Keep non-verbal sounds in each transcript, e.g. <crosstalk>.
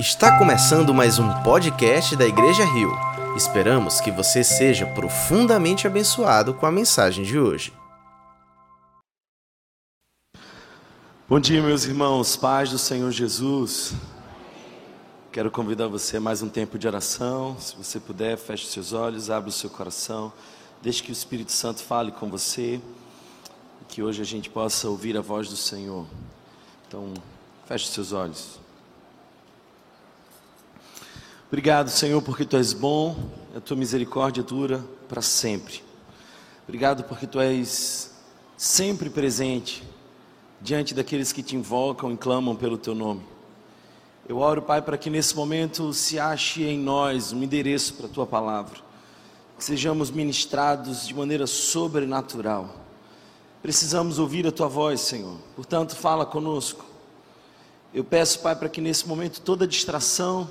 Está começando mais um podcast da Igreja Rio. Esperamos que você seja profundamente abençoado com a mensagem de hoje. Bom dia, meus irmãos, paz do Senhor Jesus. Quero convidar você a mais um tempo de oração. Se você puder, feche seus olhos, abra o seu coração, deixe que o Espírito Santo fale com você e que hoje a gente possa ouvir a voz do Senhor. Então, feche seus olhos. Obrigado, Senhor, porque tu és bom, a tua misericórdia dura para sempre. Obrigado porque tu és sempre presente diante daqueles que te invocam e clamam pelo teu nome. Eu oro, Pai, para que nesse momento se ache em nós um endereço para a tua palavra, que sejamos ministrados de maneira sobrenatural. Precisamos ouvir a tua voz, Senhor, portanto, fala conosco. Eu peço, Pai, para que nesse momento toda distração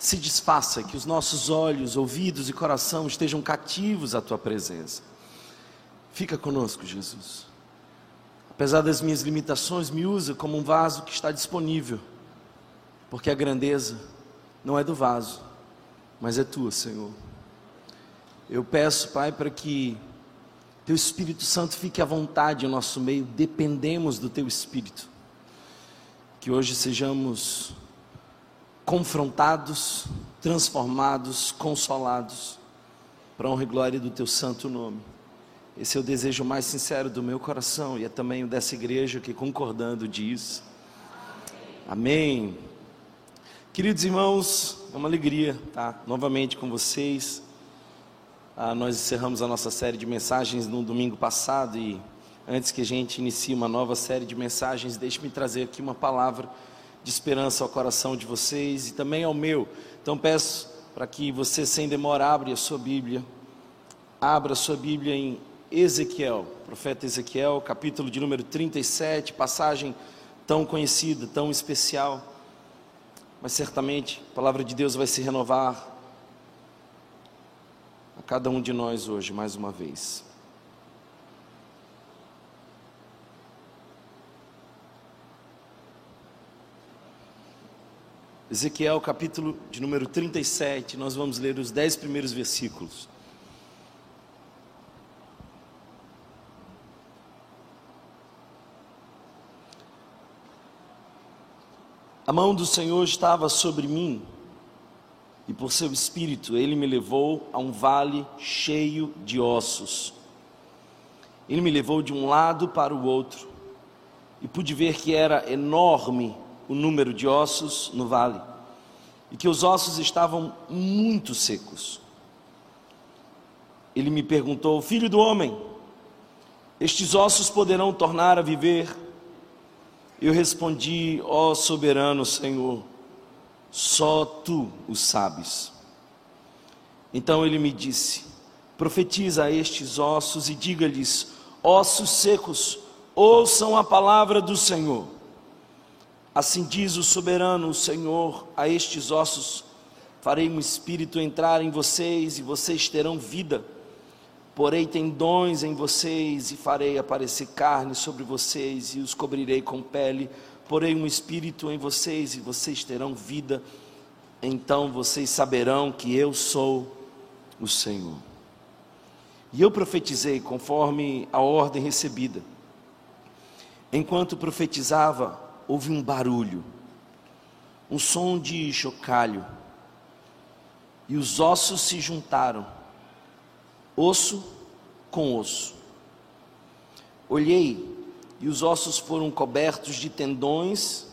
se desfaça, que os nossos olhos, ouvidos e coração estejam cativos à tua presença. Fica conosco, Jesus. Apesar das minhas limitações, me usa como um vaso que está disponível porque a grandeza não é do vaso, mas é tua, Senhor. Eu peço, Pai, para que Teu Espírito Santo fique à vontade em nosso meio, dependemos do Teu Espírito. Que hoje sejamos confrontados, transformados, consolados, para honra e glória do Teu santo nome. Esse é o desejo mais sincero do meu coração e é também o dessa igreja que concordando diz. Amém. Queridos irmãos, é uma alegria estar novamente com vocês. Ah, nós encerramos a nossa série de mensagens no domingo passado e antes que a gente inicie uma nova série de mensagens, deixe-me trazer aqui uma palavra de esperança ao coração de vocês e também ao meu. Então peço para que você, sem demora, abra a sua Bíblia. Abra a sua Bíblia em Ezequiel, profeta Ezequiel, capítulo de número 37, passagem tão conhecida, tão especial mas certamente a palavra de Deus vai se renovar a cada um de nós hoje, mais uma vez. Ezequiel capítulo de número 37, nós vamos ler os dez primeiros versículos. A mão do Senhor estava sobre mim, e por seu espírito ele me levou a um vale cheio de ossos. Ele me levou de um lado para o outro, e pude ver que era enorme o número de ossos no vale, e que os ossos estavam muito secos. Ele me perguntou: Filho do homem, estes ossos poderão tornar a viver? Eu respondi: Ó oh, soberano Senhor, só tu o sabes. Então ele me disse: Profetiza a estes ossos e diga-lhes: Ossos secos, ouçam a palavra do Senhor. Assim diz o soberano Senhor a estes ossos: Farei um espírito entrar em vocês e vocês terão vida Porei tendões em vocês e farei aparecer carne sobre vocês e os cobrirei com pele. Porei um espírito em vocês e vocês terão vida. Então vocês saberão que eu sou o Senhor. E eu profetizei conforme a ordem recebida. Enquanto profetizava, houve um barulho, um som de chocalho, e os ossos se juntaram osso com osso. Olhei e os ossos foram cobertos de tendões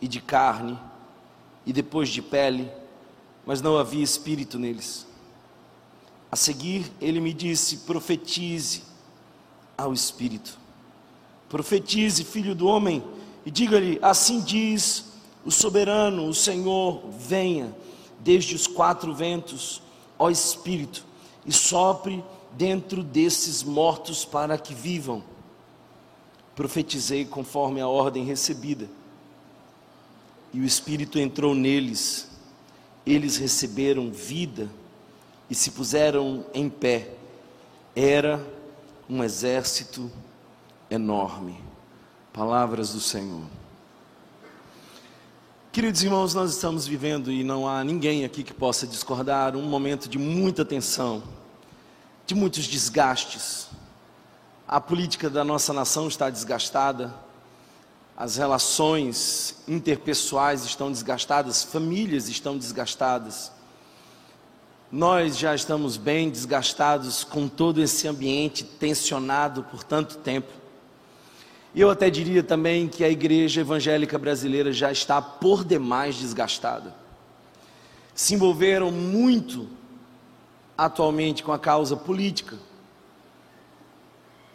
e de carne, e depois de pele, mas não havia espírito neles. A seguir, ele me disse: profetize ao espírito. Profetize, filho do homem, e diga-lhe: assim diz o soberano, o Senhor, venha desde os quatro ventos, ó espírito, e sopre dentro desses mortos para que vivam. Profetizei conforme a ordem recebida. E o Espírito entrou neles, eles receberam vida e se puseram em pé. Era um exército enorme. Palavras do Senhor. Queridos irmãos, nós estamos vivendo e não há ninguém aqui que possa discordar um momento de muita tensão, de muitos desgastes. A política da nossa nação está desgastada, as relações interpessoais estão desgastadas, famílias estão desgastadas. Nós já estamos bem desgastados com todo esse ambiente tensionado por tanto tempo. Eu até diria também que a igreja evangélica brasileira já está por demais desgastada. Se envolveram muito atualmente com a causa política,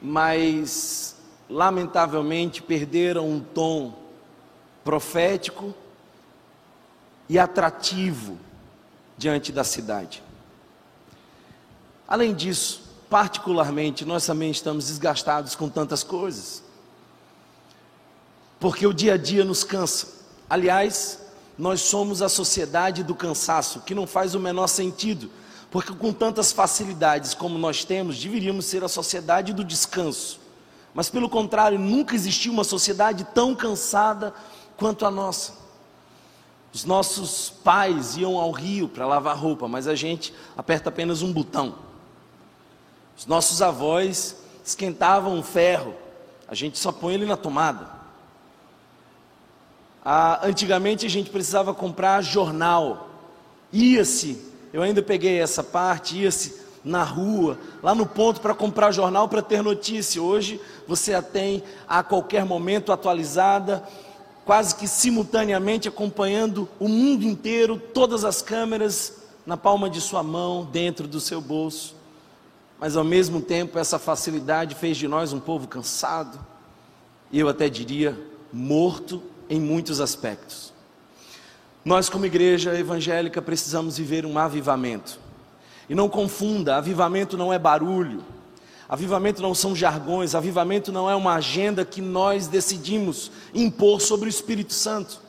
mas lamentavelmente perderam um tom profético e atrativo diante da cidade. Além disso, particularmente, nós também estamos desgastados com tantas coisas porque o dia a dia nos cansa. Aliás, nós somos a sociedade do cansaço, que não faz o menor sentido, porque com tantas facilidades como nós temos, deveríamos ser a sociedade do descanso. Mas pelo contrário, nunca existiu uma sociedade tão cansada quanto a nossa. Os nossos pais iam ao rio para lavar roupa, mas a gente aperta apenas um botão. Os nossos avós esquentavam um ferro, a gente só põe ele na tomada. Ah, antigamente a gente precisava comprar jornal. Ia-se, eu ainda peguei essa parte, ia-se na rua, lá no ponto para comprar jornal para ter notícia. Hoje você a tem a qualquer momento atualizada, quase que simultaneamente acompanhando o mundo inteiro, todas as câmeras na palma de sua mão, dentro do seu bolso. Mas ao mesmo tempo, essa facilidade fez de nós um povo cansado, e eu até diria morto em muitos aspectos. Nós, como igreja evangélica, precisamos viver um avivamento. E não confunda, avivamento não é barulho, avivamento não são jargões, avivamento não é uma agenda que nós decidimos impor sobre o Espírito Santo.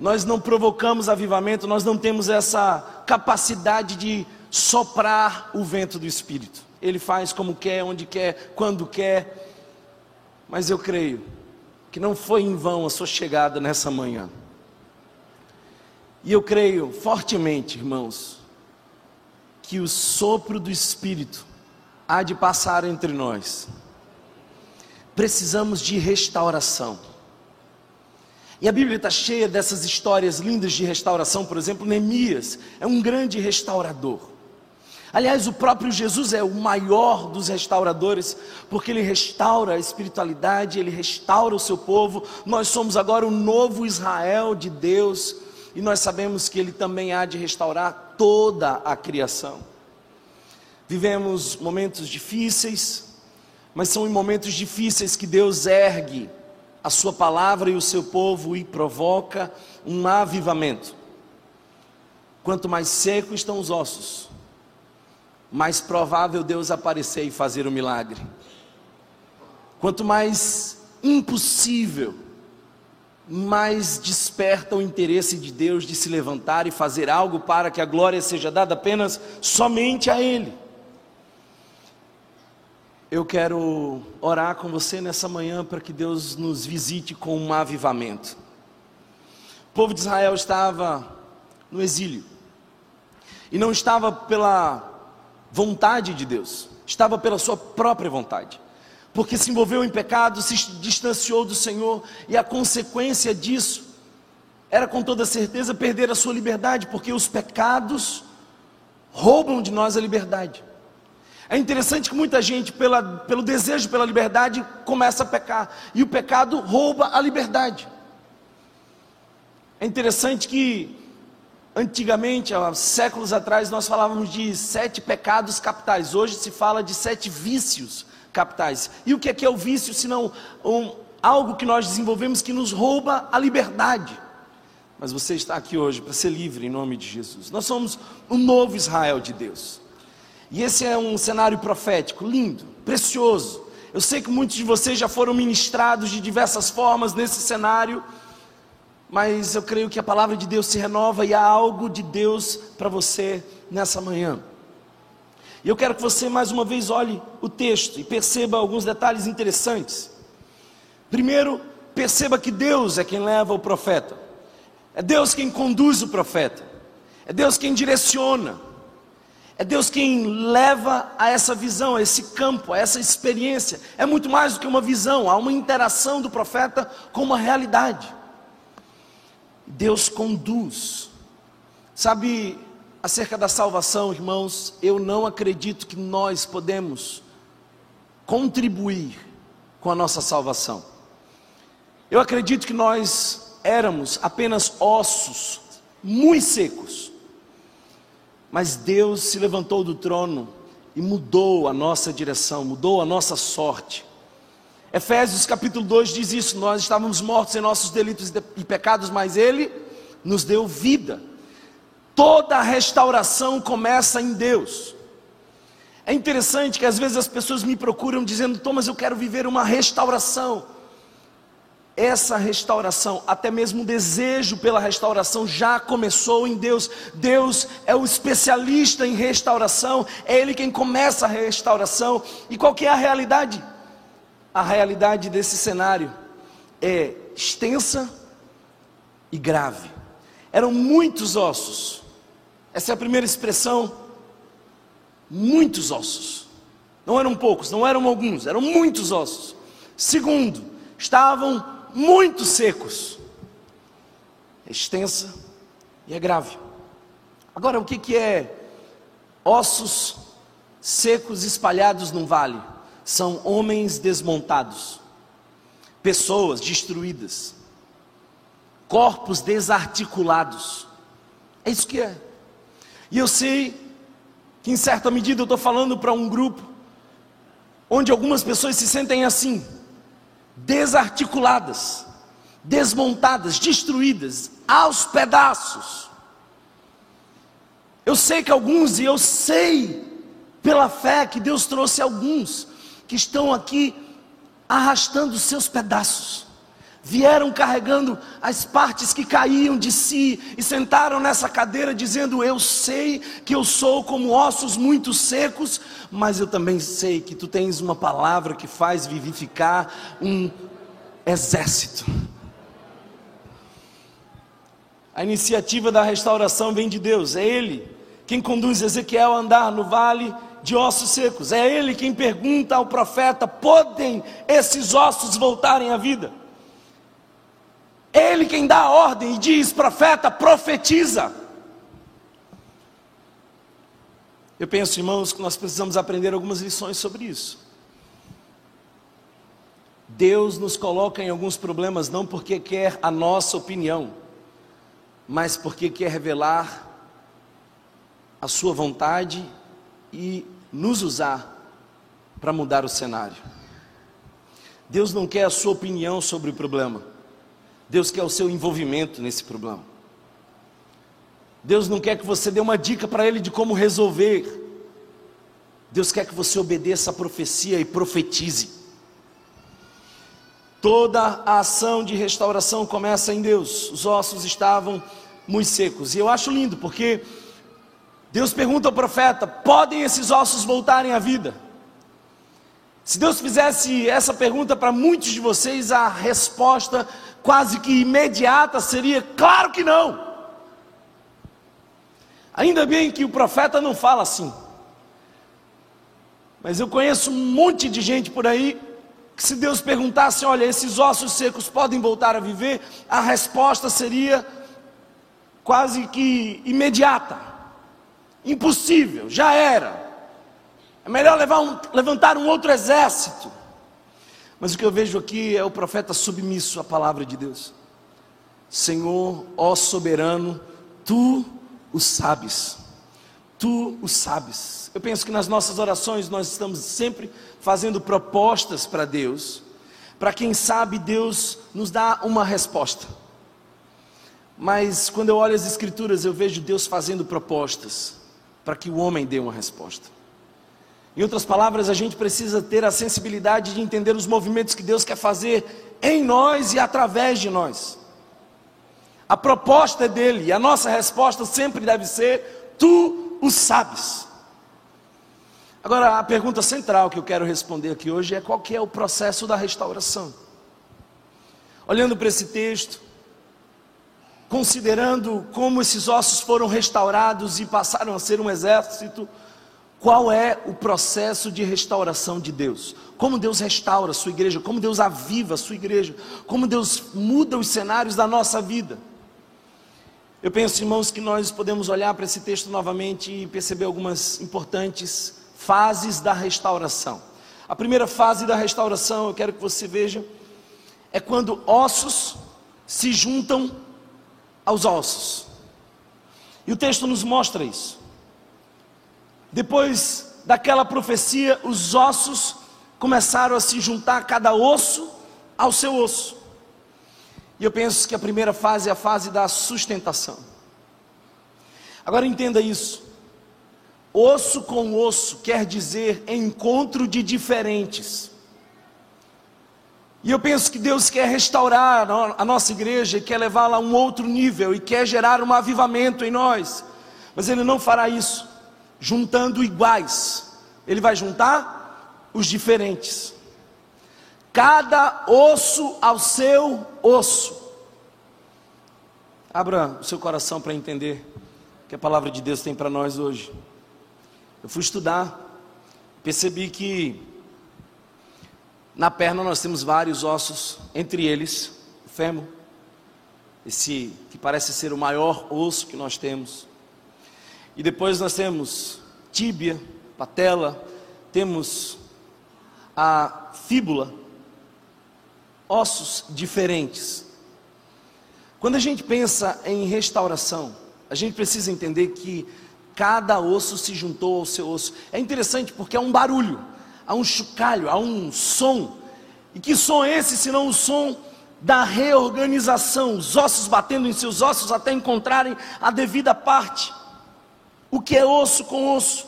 Nós não provocamos avivamento, nós não temos essa capacidade de soprar o vento do Espírito. Ele faz como quer, onde quer, quando quer. Mas eu creio que não foi em vão a sua chegada nessa manhã. E eu creio fortemente, irmãos, que o sopro do Espírito há de passar entre nós. Precisamos de restauração. E a Bíblia está cheia dessas histórias lindas de restauração, por exemplo, Neemias é um grande restaurador. Aliás, o próprio Jesus é o maior dos restauradores, porque ele restaura a espiritualidade, ele restaura o seu povo. Nós somos agora o novo Israel de Deus, e nós sabemos que ele também há de restaurar toda a criação. Vivemos momentos difíceis, mas são em momentos difíceis que Deus ergue a sua palavra e o seu povo e provoca um avivamento. Quanto mais seco estão os ossos, mais provável Deus aparecer e fazer o um milagre. Quanto mais impossível, mais desperta o interesse de Deus de se levantar e fazer algo para que a glória seja dada apenas somente a Ele. Eu quero orar com você nessa manhã para que Deus nos visite com um avivamento. O povo de Israel estava no exílio, e não estava pela vontade de Deus, estava pela sua própria vontade, porque se envolveu em pecado, se distanciou do Senhor, e a consequência disso era com toda certeza perder a sua liberdade, porque os pecados roubam de nós a liberdade. É interessante que muita gente, pela, pelo desejo pela liberdade, começa a pecar, e o pecado rouba a liberdade. É interessante que Antigamente, há séculos atrás, nós falávamos de sete pecados capitais. Hoje se fala de sete vícios capitais. E o que é, que é o vício, senão um, algo que nós desenvolvemos que nos rouba a liberdade? Mas você está aqui hoje para ser livre em nome de Jesus. Nós somos o novo Israel de Deus. E esse é um cenário profético lindo, precioso. Eu sei que muitos de vocês já foram ministrados de diversas formas nesse cenário mas eu creio que a palavra de Deus se renova e há algo de Deus para você nessa manhã. E eu quero que você mais uma vez olhe o texto e perceba alguns detalhes interessantes. Primeiro, perceba que Deus é quem leva o profeta. É Deus quem conduz o profeta. É Deus quem direciona. É Deus quem leva a essa visão, a esse campo, a essa experiência. É muito mais do que uma visão, há uma interação do profeta com uma realidade. Deus conduz. Sabe, acerca da salvação, irmãos, eu não acredito que nós podemos contribuir com a nossa salvação. Eu acredito que nós éramos apenas ossos muito secos mas Deus se levantou do trono e mudou a nossa direção, mudou a nossa sorte. Efésios capítulo 2 diz isso: nós estávamos mortos em nossos delitos e pecados, mas Ele nos deu vida. Toda restauração começa em Deus. É interessante que às vezes as pessoas me procuram dizendo: Thomas, eu quero viver uma restauração essa restauração, até mesmo o desejo pela restauração já começou em Deus. Deus é o especialista em restauração, é Ele quem começa a restauração. E qual que é a realidade? A realidade desse cenário é extensa e grave. Eram muitos ossos. Essa é a primeira expressão. Muitos ossos. Não eram poucos, não eram alguns, eram muitos ossos. Segundo, estavam muito secos. É extensa e é grave. Agora, o que, que é ossos secos espalhados num vale? São homens desmontados, pessoas destruídas, corpos desarticulados. É isso que é. E eu sei que, em certa medida, eu estou falando para um grupo onde algumas pessoas se sentem assim desarticuladas, desmontadas, destruídas, aos pedaços. Eu sei que alguns, e eu sei pela fé que Deus trouxe alguns que estão aqui arrastando seus pedaços vieram carregando as partes que caíam de si e sentaram nessa cadeira dizendo: Eu sei que eu sou como ossos muito secos, mas eu também sei que tu tens uma palavra que faz vivificar um exército. A iniciativa da restauração vem de Deus, é Ele quem conduz Ezequiel a andar no vale de ossos secos, é Ele quem pergunta ao profeta: podem esses ossos voltarem à vida? Ele quem dá a ordem e diz: profeta, profetiza. Eu penso, irmãos, que nós precisamos aprender algumas lições sobre isso. Deus nos coloca em alguns problemas não porque quer a nossa opinião, mas porque quer revelar a sua vontade e nos usar para mudar o cenário. Deus não quer a sua opinião sobre o problema. Deus quer o seu envolvimento nesse problema. Deus não quer que você dê uma dica para Ele de como resolver. Deus quer que você obedeça a profecia e profetize. Toda a ação de restauração começa em Deus. Os ossos estavam muito secos. E eu acho lindo, porque Deus pergunta ao profeta: podem esses ossos voltarem à vida? Se Deus fizesse essa pergunta para muitos de vocês, a resposta quase que imediata seria: claro que não. Ainda bem que o profeta não fala assim. Mas eu conheço um monte de gente por aí que, se Deus perguntasse, olha, esses ossos secos podem voltar a viver, a resposta seria quase que imediata. Impossível, já era. É melhor um, levantar um outro exército. Mas o que eu vejo aqui é o profeta submisso à palavra de Deus. Senhor, ó soberano, tu o sabes. Tu o sabes. Eu penso que nas nossas orações nós estamos sempre fazendo propostas para Deus, para quem sabe Deus nos dá uma resposta. Mas quando eu olho as Escrituras, eu vejo Deus fazendo propostas para que o homem dê uma resposta. Em outras palavras, a gente precisa ter a sensibilidade de entender os movimentos que Deus quer fazer em nós e através de nós. A proposta é dele e a nossa resposta sempre deve ser: Tu o sabes. Agora, a pergunta central que eu quero responder aqui hoje é: qual que é o processo da restauração? Olhando para esse texto, considerando como esses ossos foram restaurados e passaram a ser um exército, qual é o processo de restauração de Deus? Como Deus restaura a sua igreja, como Deus aviva a sua igreja, como Deus muda os cenários da nossa vida. Eu penso, irmãos, que nós podemos olhar para esse texto novamente e perceber algumas importantes fases da restauração. A primeira fase da restauração, eu quero que você veja, é quando ossos se juntam aos ossos. E o texto nos mostra isso. Depois daquela profecia, os ossos começaram a se juntar, cada osso ao seu osso. E eu penso que a primeira fase é a fase da sustentação. Agora entenda isso. Osso com osso quer dizer encontro de diferentes. E eu penso que Deus quer restaurar a nossa igreja, quer levá-la a um outro nível e quer gerar um avivamento em nós. Mas Ele não fará isso juntando iguais, Ele vai juntar os diferentes. Cada osso ao seu osso. Abra o seu coração para entender o que a palavra de Deus tem para nós hoje. Eu fui estudar, percebi que na perna nós temos vários ossos, entre eles o fêmur, esse que parece ser o maior osso que nós temos. E depois nós temos tíbia, patela, temos a fíbula, ossos diferentes. Quando a gente pensa em restauração, a gente precisa entender que cada osso se juntou ao seu osso. É interessante porque há um barulho, há um chocalho, há um som. E que som é esse, senão o som da reorganização, os ossos batendo em seus ossos até encontrarem a devida parte. O que é osso com osso?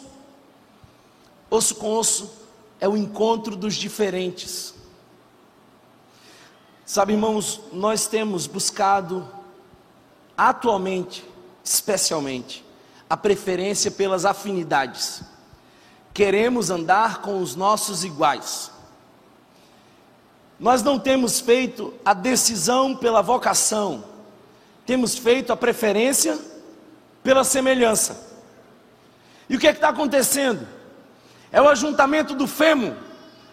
Osso com osso é o encontro dos diferentes. Sabe, irmãos, nós temos buscado atualmente, especialmente, a preferência pelas afinidades. Queremos andar com os nossos iguais. Nós não temos feito a decisão pela vocação, temos feito a preferência pela semelhança. E o que é que está acontecendo? É o ajuntamento do fêmur.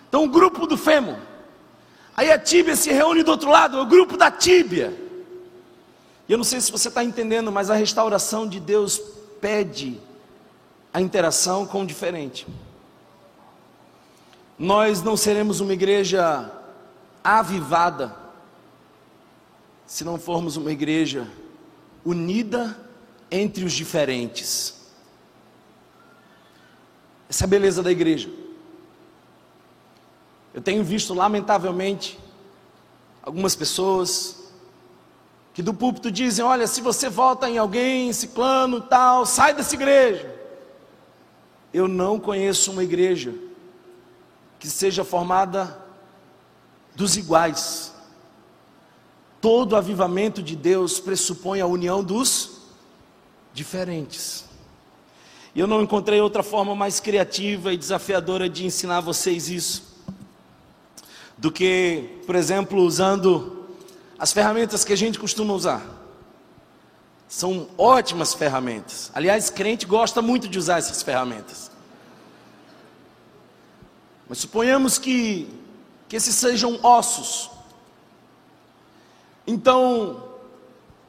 Então, o grupo do fêmur. Aí a tíbia se reúne do outro lado, é o grupo da tíbia. E eu não sei se você está entendendo, mas a restauração de Deus pede a interação com o diferente. Nós não seremos uma igreja avivada se não formos uma igreja unida entre os diferentes. Essa é a beleza da igreja. Eu tenho visto, lamentavelmente, algumas pessoas que do púlpito dizem: Olha, se você vota em alguém, ciclano, tal, sai dessa igreja. Eu não conheço uma igreja que seja formada dos iguais. Todo avivamento de Deus pressupõe a união dos diferentes. E eu não encontrei outra forma mais criativa e desafiadora de ensinar vocês isso do que, por exemplo, usando as ferramentas que a gente costuma usar. São ótimas ferramentas. Aliás, crente gosta muito de usar essas ferramentas. Mas suponhamos que, que esses sejam ossos. Então,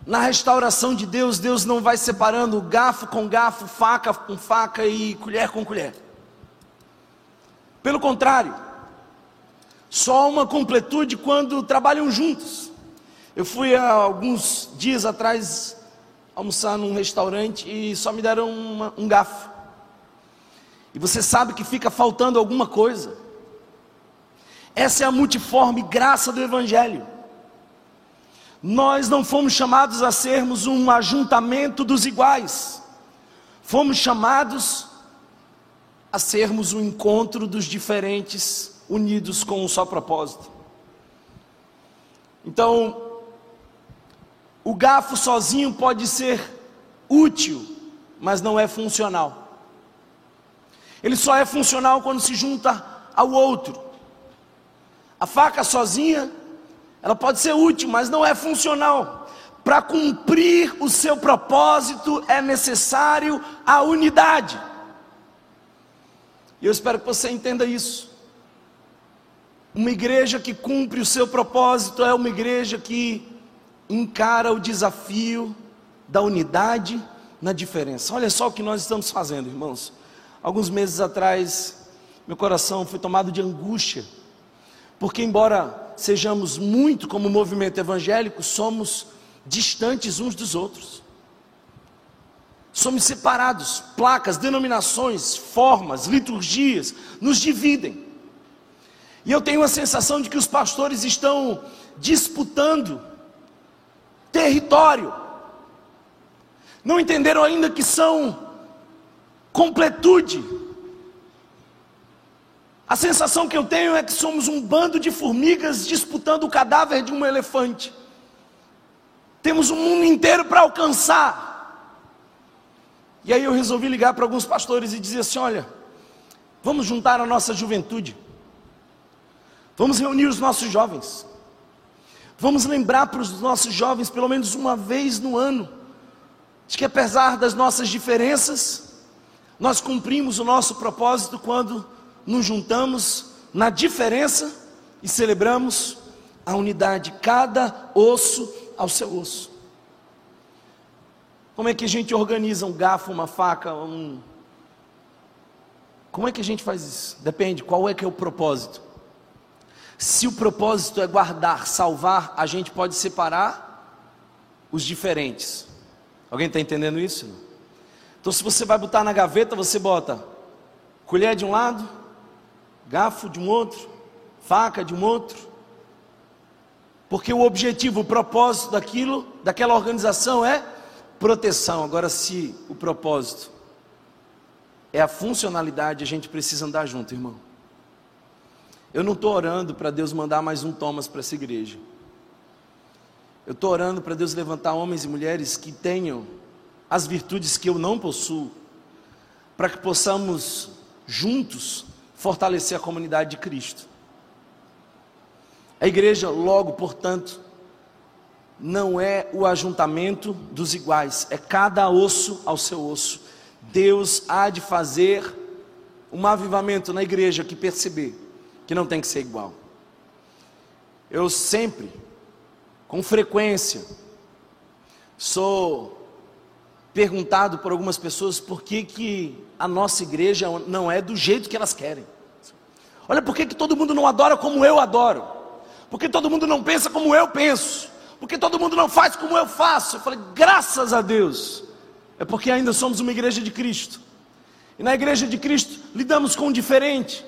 na restauração de Deus, Deus não vai separando garfo com garfo, faca com faca e colher com colher. Pelo contrário, só uma completude quando trabalham juntos. Eu fui há alguns dias atrás almoçar num restaurante e só me deram uma, um garfo. E você sabe que fica faltando alguma coisa. Essa é a multiforme graça do Evangelho. Nós não fomos chamados a sermos um ajuntamento dos iguais, fomos chamados a sermos um encontro dos diferentes, unidos com um só propósito. Então, o garfo sozinho pode ser útil, mas não é funcional. Ele só é funcional quando se junta ao outro. A faca sozinha ela pode ser útil, mas não é funcional. para cumprir o seu propósito é necessário a unidade. E eu espero que você entenda isso. Uma igreja que cumpre o seu propósito é uma igreja que encara o desafio da unidade na diferença. Olha só o que nós estamos fazendo, irmãos. Alguns meses atrás, meu coração foi tomado de angústia, porque, embora sejamos muito como movimento evangélico, somos distantes uns dos outros. Somos separados, placas, denominações, formas, liturgias nos dividem. E eu tenho a sensação de que os pastores estão disputando território. Não entenderam ainda que são completude. A sensação que eu tenho é que somos um bando de formigas disputando o cadáver de um elefante. Temos um mundo inteiro para alcançar. E aí eu resolvi ligar para alguns pastores e dizer assim: olha, vamos juntar a nossa juventude, vamos reunir os nossos jovens, vamos lembrar para os nossos jovens, pelo menos uma vez no ano, de que apesar das nossas diferenças, nós cumprimos o nosso propósito quando nos juntamos na diferença e celebramos a unidade, cada osso ao seu osso. Como é que a gente organiza um garfo, uma faca, um. Como é que a gente faz isso? Depende, qual é que é o propósito? Se o propósito é guardar, salvar, a gente pode separar os diferentes. Alguém está entendendo isso? Então, se você vai botar na gaveta, você bota colher de um lado, garfo de um outro, faca de um outro, porque o objetivo, o propósito daquilo, daquela organização é proteção. Agora, se o propósito é a funcionalidade, a gente precisa andar junto, irmão. Eu não estou orando para Deus mandar mais um Thomas para essa igreja. Eu estou orando para Deus levantar homens e mulheres que tenham as virtudes que eu não possuo, para que possamos juntos fortalecer a comunidade de Cristo. A igreja, logo, portanto, não é o ajuntamento dos iguais, é cada osso ao seu osso. Deus há de fazer um avivamento na igreja que perceber que não tem que ser igual. Eu sempre, com frequência, sou perguntado por algumas pessoas por que, que a nossa igreja não é do jeito que elas querem. Olha, por que, que todo mundo não adora como eu adoro? porque todo mundo não pensa como eu penso, porque todo mundo não faz como eu faço. Eu falei, graças a Deus, é porque ainda somos uma igreja de Cristo, e na igreja de Cristo lidamos com o diferente,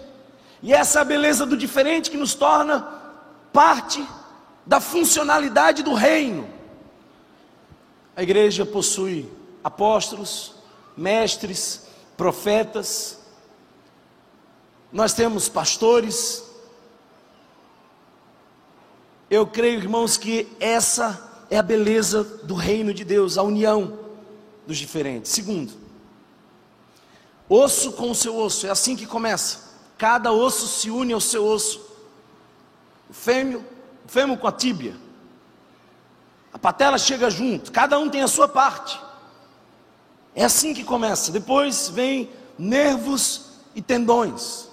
e essa é a beleza do diferente que nos torna parte da funcionalidade do reino. A igreja possui apóstolos, mestres, profetas, nós temos pastores, eu creio, irmãos, que essa é a beleza do reino de Deus, a união dos diferentes. Segundo, osso com o seu osso, é assim que começa. Cada osso se une ao seu osso. O fêmeo, o fêmur com a tíbia. A patela chega junto, cada um tem a sua parte. É assim que começa. Depois vem nervos e tendões.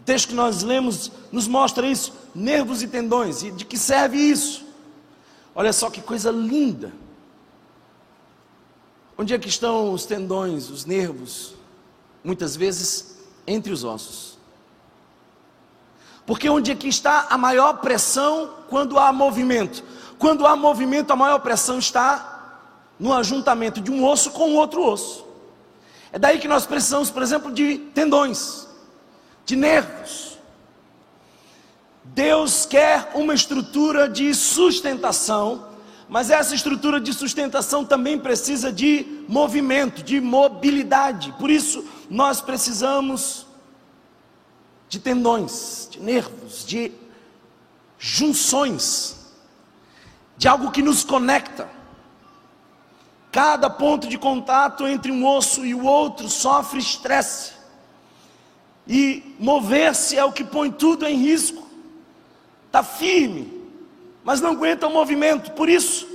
O texto que nós lemos nos mostra isso nervos e tendões. E de que serve isso? Olha só que coisa linda. Onde é que estão os tendões, os nervos? Muitas vezes entre os ossos. Porque onde é que está a maior pressão quando há movimento? Quando há movimento, a maior pressão está no ajuntamento de um osso com outro osso. É daí que nós precisamos, por exemplo, de tendões, de nervos. Deus quer uma estrutura de sustentação, mas essa estrutura de sustentação também precisa de movimento, de mobilidade. Por isso, nós precisamos de tendões, de nervos, de junções, de algo que nos conecta. Cada ponto de contato entre um osso e o outro sofre estresse. E mover-se é o que põe tudo em risco está firme, mas não aguenta o movimento. Por isso,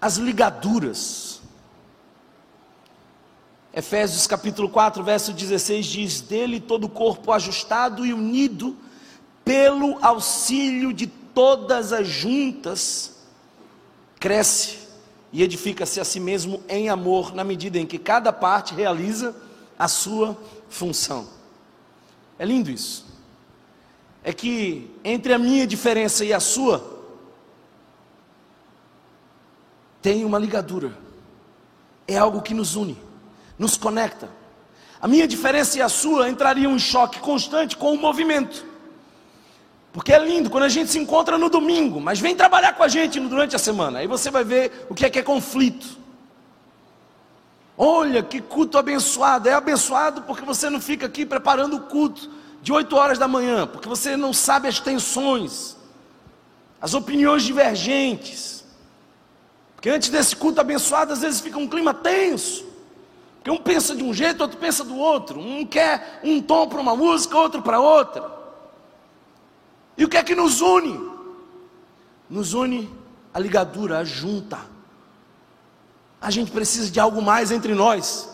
as ligaduras. Efésios capítulo 4, verso 16 diz: Dele todo o corpo ajustado e unido pelo auxílio de todas as juntas, cresce e edifica-se a si mesmo em amor, na medida em que cada parte realiza a sua função. É lindo isso. É que entre a minha diferença e a sua, tem uma ligadura, é algo que nos une, nos conecta. A minha diferença e a sua entrariam em choque constante com o movimento. Porque é lindo quando a gente se encontra no domingo, mas vem trabalhar com a gente durante a semana. Aí você vai ver o que é que é conflito. Olha que culto abençoado. É abençoado porque você não fica aqui preparando o culto de 8 horas da manhã, porque você não sabe as tensões, as opiniões divergentes. Porque antes desse culto abençoado, às vezes fica um clima tenso. Porque um pensa de um jeito, outro pensa do outro. Um quer um tom para uma música, outro para outra. E o que é que nos une? Nos une a ligadura, a junta. A gente precisa de algo mais entre nós.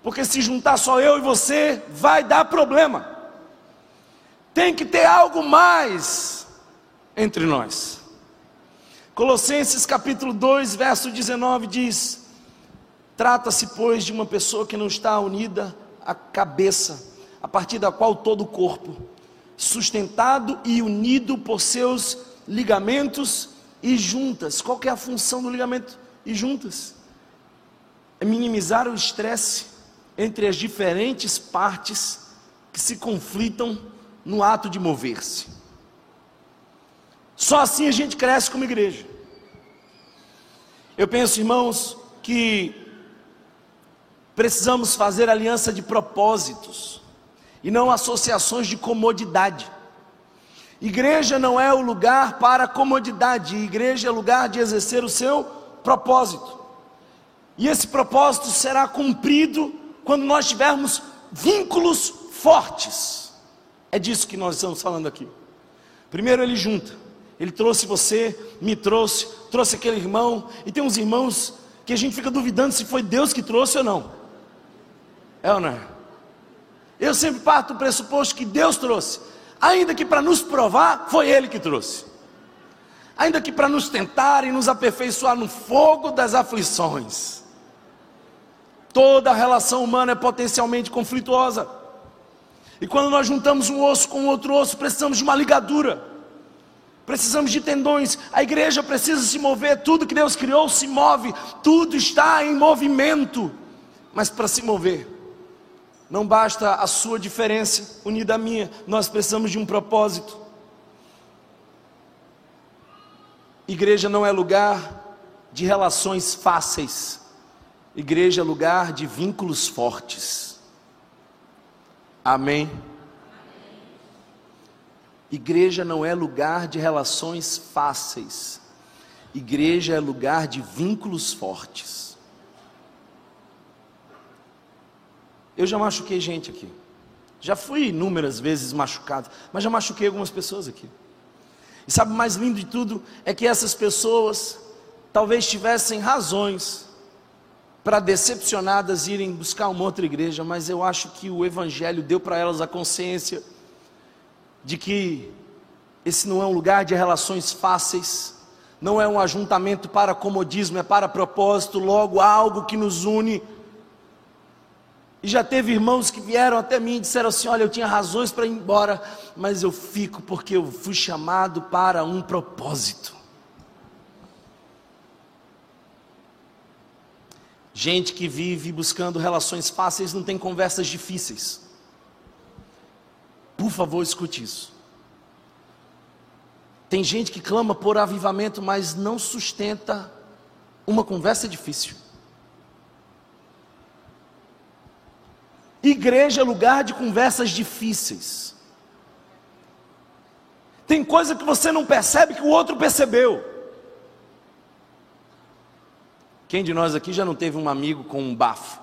Porque se juntar só eu e você, vai dar problema. Tem que ter algo mais entre nós. Colossenses capítulo 2, verso 19 diz: Trata-se, pois, de uma pessoa que não está unida à cabeça, a partir da qual todo o corpo, sustentado e unido por seus ligamentos e juntas. Qual é a função do ligamento e juntas? É minimizar o estresse entre as diferentes partes que se conflitam no ato de mover-se. Só assim a gente cresce como igreja. Eu penso, irmãos, que precisamos fazer aliança de propósitos e não associações de comodidade. Igreja não é o lugar para comodidade, igreja é lugar de exercer o seu propósito. E esse propósito será cumprido quando nós tivermos vínculos fortes. É disso que nós estamos falando aqui. Primeiro ele junta. Ele trouxe você, me trouxe, trouxe aquele irmão, e tem uns irmãos que a gente fica duvidando se foi Deus que trouxe ou não. É ou não é? Eu sempre parto do pressuposto que Deus trouxe, ainda que para nos provar, foi Ele que trouxe, ainda que para nos tentar e nos aperfeiçoar no fogo das aflições. Toda relação humana é potencialmente conflituosa, e quando nós juntamos um osso com outro osso, precisamos de uma ligadura. Precisamos de tendões, a igreja precisa se mover, tudo que Deus criou se move, tudo está em movimento. Mas para se mover, não basta a sua diferença unida à minha, nós precisamos de um propósito. Igreja não é lugar de relações fáceis, igreja é lugar de vínculos fortes. Amém? Igreja não é lugar de relações fáceis, igreja é lugar de vínculos fortes. Eu já machuquei gente aqui. Já fui inúmeras vezes machucado, mas já machuquei algumas pessoas aqui. E sabe o mais lindo de tudo? É que essas pessoas talvez tivessem razões para decepcionadas irem buscar uma outra igreja, mas eu acho que o Evangelho deu para elas a consciência de que esse não é um lugar de relações fáceis, não é um ajuntamento para comodismo, é para propósito, logo algo que nos une e já teve irmãos que vieram até mim e disseram assim: Olha, eu tinha razões para ir embora, mas eu fico porque eu fui chamado para um propósito. Gente que vive buscando relações fáceis não tem conversas difíceis. Por favor, escute isso. Tem gente que clama por avivamento, mas não sustenta uma conversa difícil. Igreja é lugar de conversas difíceis. Tem coisa que você não percebe que o outro percebeu. Quem de nós aqui já não teve um amigo com um bafo?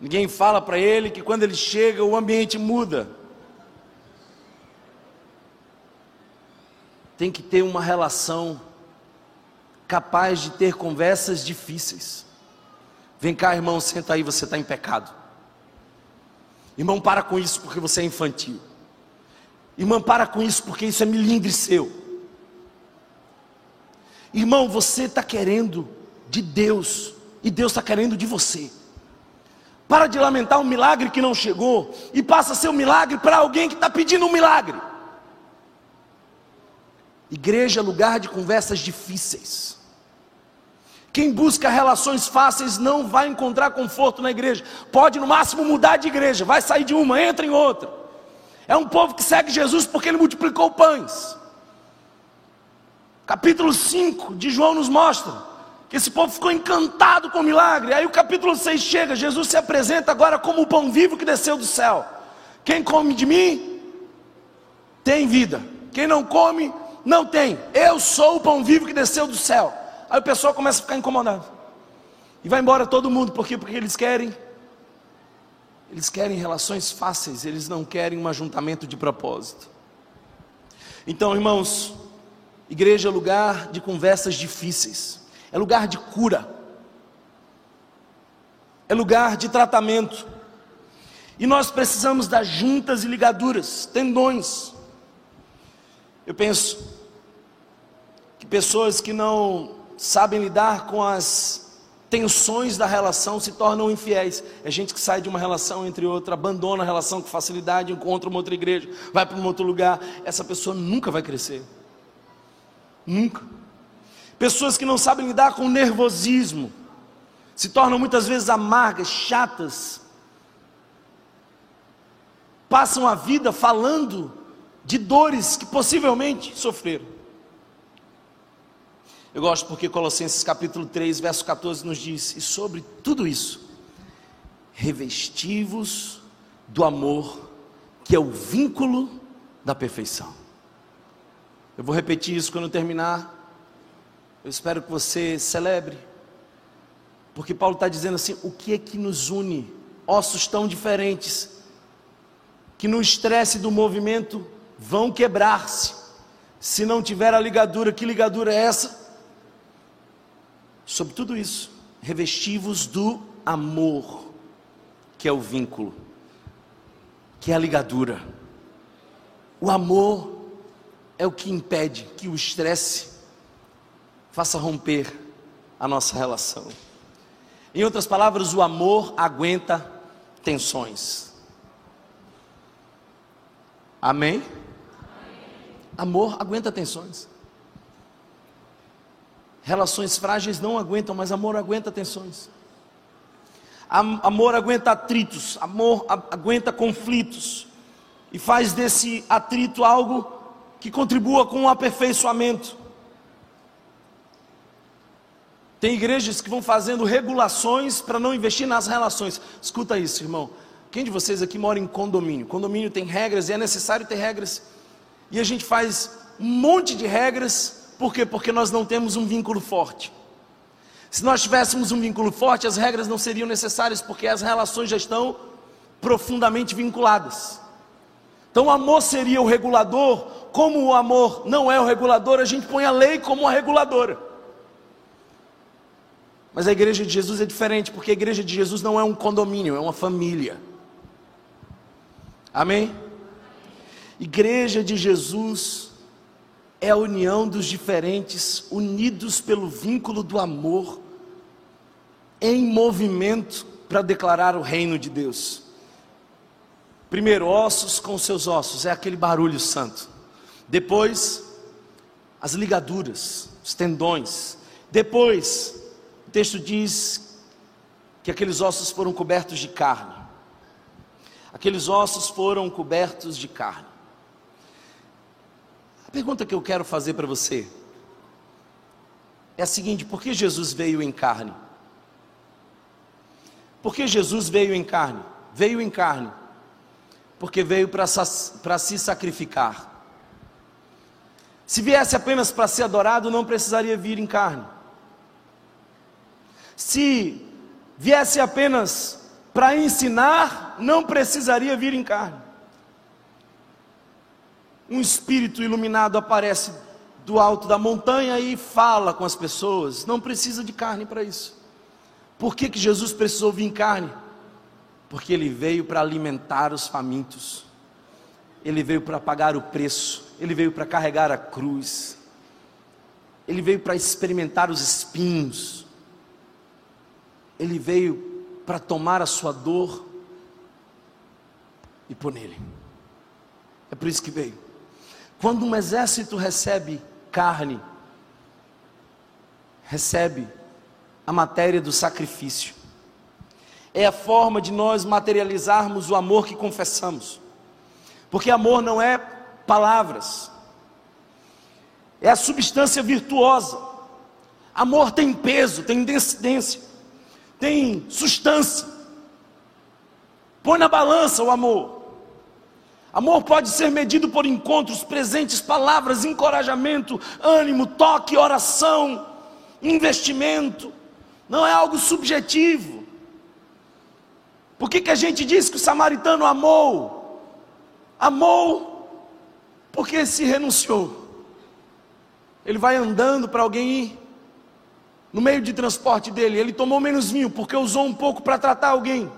Ninguém fala para ele que quando ele chega o ambiente muda. Tem que ter uma relação capaz de ter conversas difíceis. Vem cá, irmão, senta aí, você está em pecado. Irmão, para com isso porque você é infantil. Irmão, para com isso porque isso é milindre seu. Irmão, você está querendo de Deus e Deus está querendo de você. Para de lamentar um milagre que não chegou e passa a ser um milagre para alguém que está pedindo um milagre. Igreja é lugar de conversas difíceis. Quem busca relações fáceis não vai encontrar conforto na igreja. Pode no máximo mudar de igreja, vai sair de uma, entra em outra. É um povo que segue Jesus porque ele multiplicou pães. Capítulo 5 de João nos mostra que esse povo ficou encantado com o milagre. Aí o capítulo 6 chega, Jesus se apresenta agora como o pão vivo que desceu do céu. Quem come de mim tem vida. Quem não come, não tem. Eu sou o pão vivo que desceu do céu. Aí o pessoal começa a ficar incomodado. E vai embora todo mundo, por quê? Porque eles querem eles querem relações fáceis, eles não querem um ajuntamento de propósito. Então, irmãos, igreja é lugar de conversas difíceis é lugar de cura, é lugar de tratamento. E nós precisamos das juntas e ligaduras, tendões. Eu penso que pessoas que não sabem lidar com as tensões da relação se tornam infiéis. É gente que sai de uma relação entre outra, abandona a relação com facilidade, encontra uma outra igreja, vai para um outro lugar. Essa pessoa nunca vai crescer. Nunca. Pessoas que não sabem lidar com nervosismo, se tornam muitas vezes amargas, chatas, passam a vida falando de dores que possivelmente sofreram. Eu gosto porque Colossenses capítulo 3, verso 14 nos diz: E sobre tudo isso, revestivos do amor, que é o vínculo da perfeição. Eu vou repetir isso quando terminar. Eu espero que você celebre, porque Paulo está dizendo assim: o que é que nos une? Ossos tão diferentes, que no estresse do movimento vão quebrar-se, se não tiver a ligadura, que ligadura é essa? Sobre tudo isso, revestivos do amor, que é o vínculo, que é a ligadura. O amor é o que impede que o estresse faça romper a nossa relação. Em outras palavras, o amor aguenta tensões. Amém? Amor aguenta tensões. Relações frágeis não aguentam, mas amor aguenta tensões. Amor aguenta atritos, amor aguenta conflitos e faz desse atrito algo que contribua com o aperfeiçoamento. Tem igrejas que vão fazendo regulações para não investir nas relações. Escuta isso, irmão. Quem de vocês aqui mora em condomínio? Condomínio tem regras e é necessário ter regras. E a gente faz um monte de regras, por quê? Porque nós não temos um vínculo forte. Se nós tivéssemos um vínculo forte, as regras não seriam necessárias, porque as relações já estão profundamente vinculadas. Então o amor seria o regulador, como o amor não é o regulador, a gente põe a lei como a reguladora. Mas a igreja de Jesus é diferente, porque a igreja de Jesus não é um condomínio, é uma família. Amém? Igreja de Jesus é a união dos diferentes, unidos pelo vínculo do amor, em movimento para declarar o reino de Deus. Primeiro, ossos com seus ossos, é aquele barulho santo. Depois, as ligaduras, os tendões. Depois, o texto diz que aqueles ossos foram cobertos de carne. Aqueles ossos foram cobertos de carne. A pergunta que eu quero fazer para você é a seguinte: por que Jesus veio em carne? Por que Jesus veio em carne? Veio em carne porque veio para se sacrificar. Se viesse apenas para ser adorado, não precisaria vir em carne. Se viesse apenas para ensinar, não precisaria vir em carne. Um espírito iluminado aparece do alto da montanha e fala com as pessoas. Não precisa de carne para isso. Por que, que Jesus precisou vir em carne? Porque ele veio para alimentar os famintos, ele veio para pagar o preço, ele veio para carregar a cruz, ele veio para experimentar os espinhos, ele veio para tomar a sua dor e pôr nele. É por isso que veio. Quando um exército recebe carne, recebe a matéria do sacrifício. É a forma de nós materializarmos o amor que confessamos. Porque amor não é palavras, é a substância virtuosa. Amor tem peso, tem densidência, tem substância. Põe na balança o amor. Amor pode ser medido por encontros, presentes, palavras, encorajamento, ânimo, toque, oração, investimento. Não é algo subjetivo. Por que, que a gente diz que o samaritano amou? Amou porque se renunciou. Ele vai andando para alguém ir no meio de transporte dele. Ele tomou menos vinho porque usou um pouco para tratar alguém.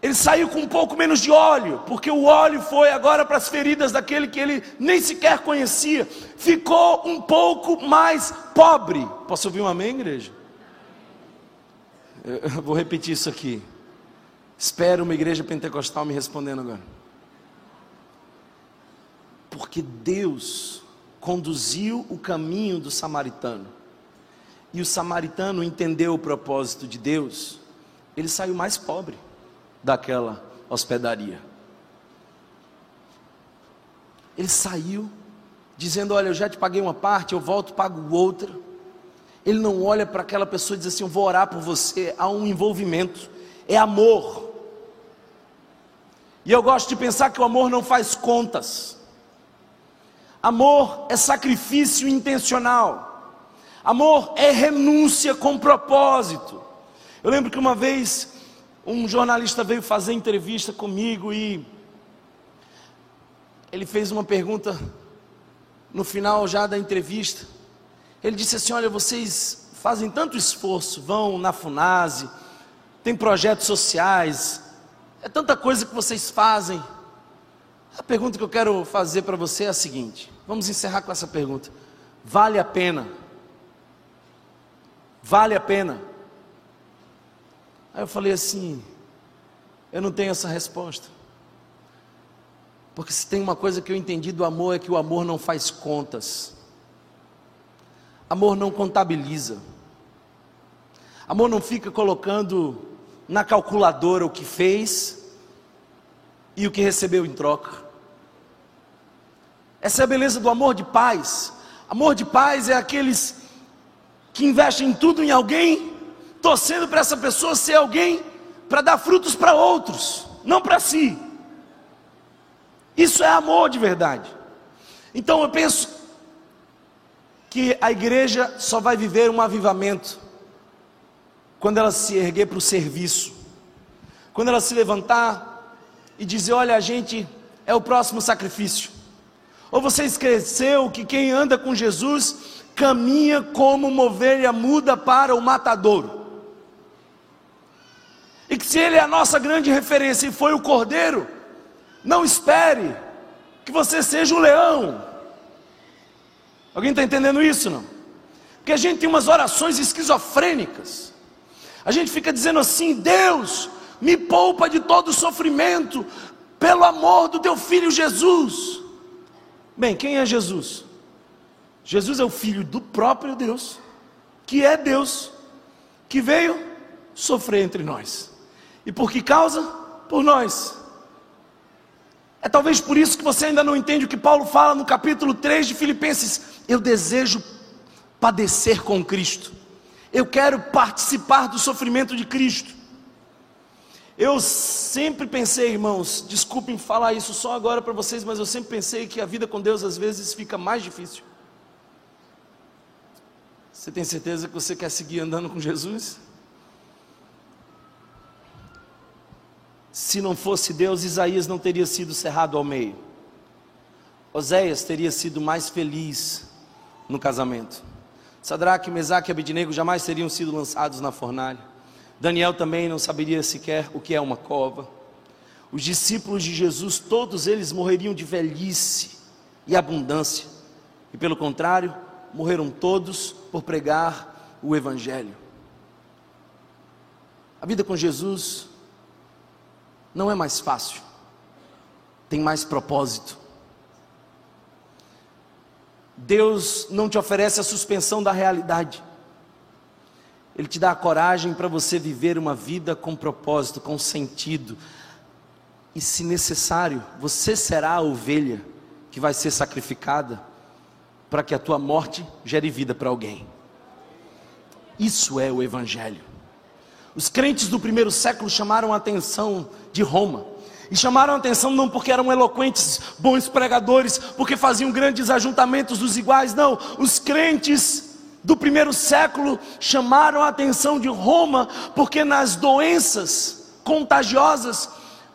Ele saiu com um pouco menos de óleo, porque o óleo foi agora para as feridas daquele que ele nem sequer conhecia. Ficou um pouco mais pobre. Posso ouvir um amém, igreja? Eu vou repetir isso aqui. Espero uma igreja pentecostal me respondendo agora. Porque Deus conduziu o caminho do samaritano. E o samaritano entendeu o propósito de Deus. Ele saiu mais pobre daquela hospedaria. Ele saiu dizendo: Olha, eu já te paguei uma parte, eu volto, pago outra. Ele não olha para aquela pessoa e diz assim: Eu vou orar por você. Há um envolvimento, é amor. E eu gosto de pensar que o amor não faz contas. Amor é sacrifício intencional. Amor é renúncia com propósito. Eu lembro que uma vez um jornalista veio fazer entrevista comigo e ele fez uma pergunta no final já da entrevista. Ele disse assim: Olha, vocês fazem tanto esforço, vão na FUNASE, tem projetos sociais, é tanta coisa que vocês fazem. A pergunta que eu quero fazer para você é a seguinte: vamos encerrar com essa pergunta. Vale a pena? Vale a pena Aí eu falei assim: eu não tenho essa resposta. Porque se tem uma coisa que eu entendi do amor é que o amor não faz contas. Amor não contabiliza. Amor não fica colocando na calculadora o que fez e o que recebeu em troca. Essa é a beleza do amor de paz. Amor de paz é aqueles que investem tudo em alguém torcendo para essa pessoa ser alguém para dar frutos para outros, não para si. Isso é amor de verdade. Então eu penso que a igreja só vai viver um avivamento quando ela se erguer para o serviço, quando ela se levantar e dizer: Olha, a gente é o próximo sacrifício. Ou você esqueceu que quem anda com Jesus caminha como uma ovelha muda para o matadouro. E que se Ele é a nossa grande referência e foi o cordeiro, não espere que você seja o leão. Alguém está entendendo isso não? Porque a gente tem umas orações esquizofrênicas. A gente fica dizendo assim: Deus, me poupa de todo sofrimento, pelo amor do teu filho Jesus. Bem, quem é Jesus? Jesus é o filho do próprio Deus, que é Deus, que veio sofrer entre nós. E por que causa? Por nós. É talvez por isso que você ainda não entende o que Paulo fala no capítulo 3 de Filipenses. Eu desejo padecer com Cristo. Eu quero participar do sofrimento de Cristo. Eu sempre pensei, irmãos, desculpem falar isso só agora para vocês, mas eu sempre pensei que a vida com Deus às vezes fica mais difícil. Você tem certeza que você quer seguir andando com Jesus? Se não fosse Deus, Isaías não teria sido cerrado ao meio. Oséias teria sido mais feliz no casamento. Sadraque, Mesaque e Abednego jamais teriam sido lançados na fornalha. Daniel também não saberia sequer o que é uma cova. Os discípulos de Jesus, todos eles morreriam de velhice e abundância. E pelo contrário, morreram todos por pregar o Evangelho. A vida com Jesus não é mais fácil, tem mais propósito. Deus não te oferece a suspensão da realidade, Ele te dá a coragem para você viver uma vida com propósito, com sentido, e se necessário, você será a ovelha que vai ser sacrificada para que a tua morte gere vida para alguém. Isso é o Evangelho. Os crentes do primeiro século chamaram a atenção de Roma. E chamaram a atenção não porque eram eloquentes, bons pregadores, porque faziam grandes ajuntamentos dos iguais, não. Os crentes do primeiro século chamaram a atenção de Roma, porque nas doenças contagiosas,